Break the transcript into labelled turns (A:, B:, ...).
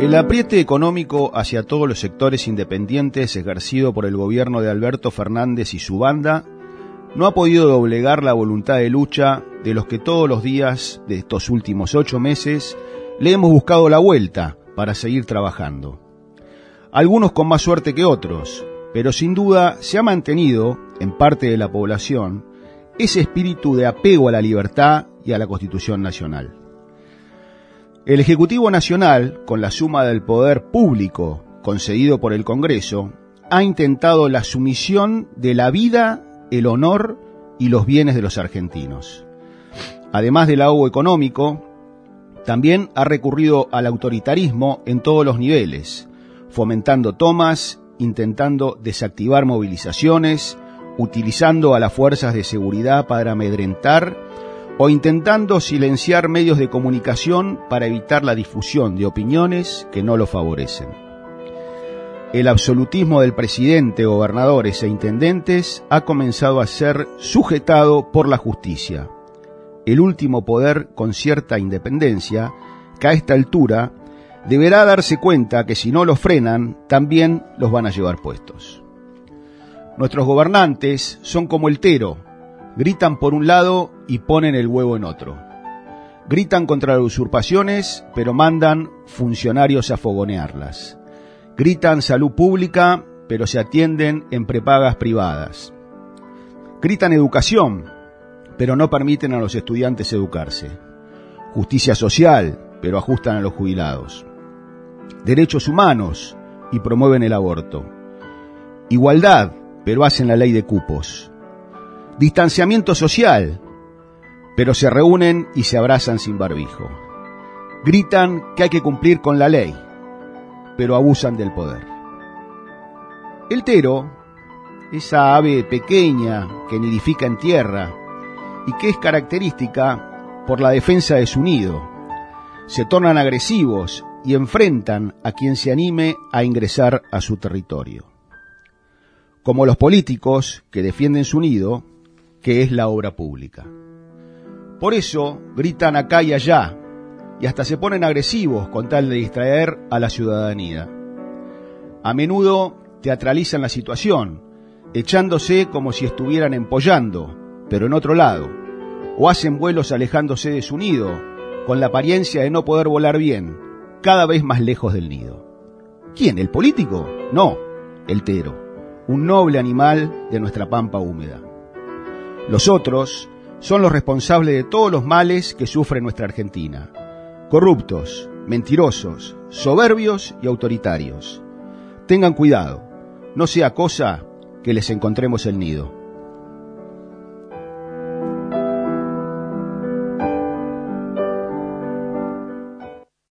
A: El apriete económico hacia todos los sectores independientes ejercido por el gobierno de Alberto Fernández y su banda no ha podido doblegar la voluntad de lucha de los que todos los días de estos últimos ocho meses le hemos buscado la vuelta para seguir trabajando. Algunos con más suerte que otros, pero sin duda se ha mantenido, en parte de la población, ese espíritu de apego a la libertad y a la Constitución Nacional. El Ejecutivo Nacional, con la suma del poder público concedido por el Congreso, ha intentado la sumisión de la vida, el honor y los bienes de los argentinos. Además del ahogo económico, también ha recurrido al autoritarismo en todos los niveles, fomentando tomas, intentando desactivar movilizaciones, utilizando a las fuerzas de seguridad para amedrentar o intentando silenciar medios de comunicación para evitar la difusión de opiniones que no lo favorecen. El absolutismo del presidente, gobernadores e intendentes ha comenzado a ser sujetado por la justicia, el último poder con cierta independencia que a esta altura deberá darse cuenta que si no los frenan, también los van a llevar puestos. Nuestros gobernantes son como el tero, Gritan por un lado y ponen el huevo en otro. Gritan contra las usurpaciones, pero mandan funcionarios a fogonearlas. Gritan salud pública, pero se atienden en prepagas privadas. Gritan educación, pero no permiten a los estudiantes educarse. Justicia social, pero ajustan a los jubilados. Derechos humanos, y promueven el aborto. Igualdad, pero hacen la ley de cupos distanciamiento social, pero se reúnen y se abrazan sin barbijo. Gritan que hay que cumplir con la ley, pero abusan del poder. El tero, esa ave pequeña que nidifica en tierra y que es característica por la defensa de su nido, se tornan agresivos y enfrentan a quien se anime a ingresar a su territorio. Como los políticos que defienden su nido, que es la obra pública. Por eso gritan acá y allá y hasta se ponen agresivos con tal de distraer a la ciudadanía. A menudo teatralizan la situación, echándose como si estuvieran empollando, pero en otro lado, o hacen vuelos alejándose de su nido, con la apariencia de no poder volar bien, cada vez más lejos del nido. ¿Quién? ¿El político? No, el tero, un noble animal de nuestra pampa húmeda. Los otros son los responsables de todos los males que sufre nuestra Argentina. Corruptos, mentirosos, soberbios y autoritarios. Tengan cuidado, no sea cosa que les encontremos el nido.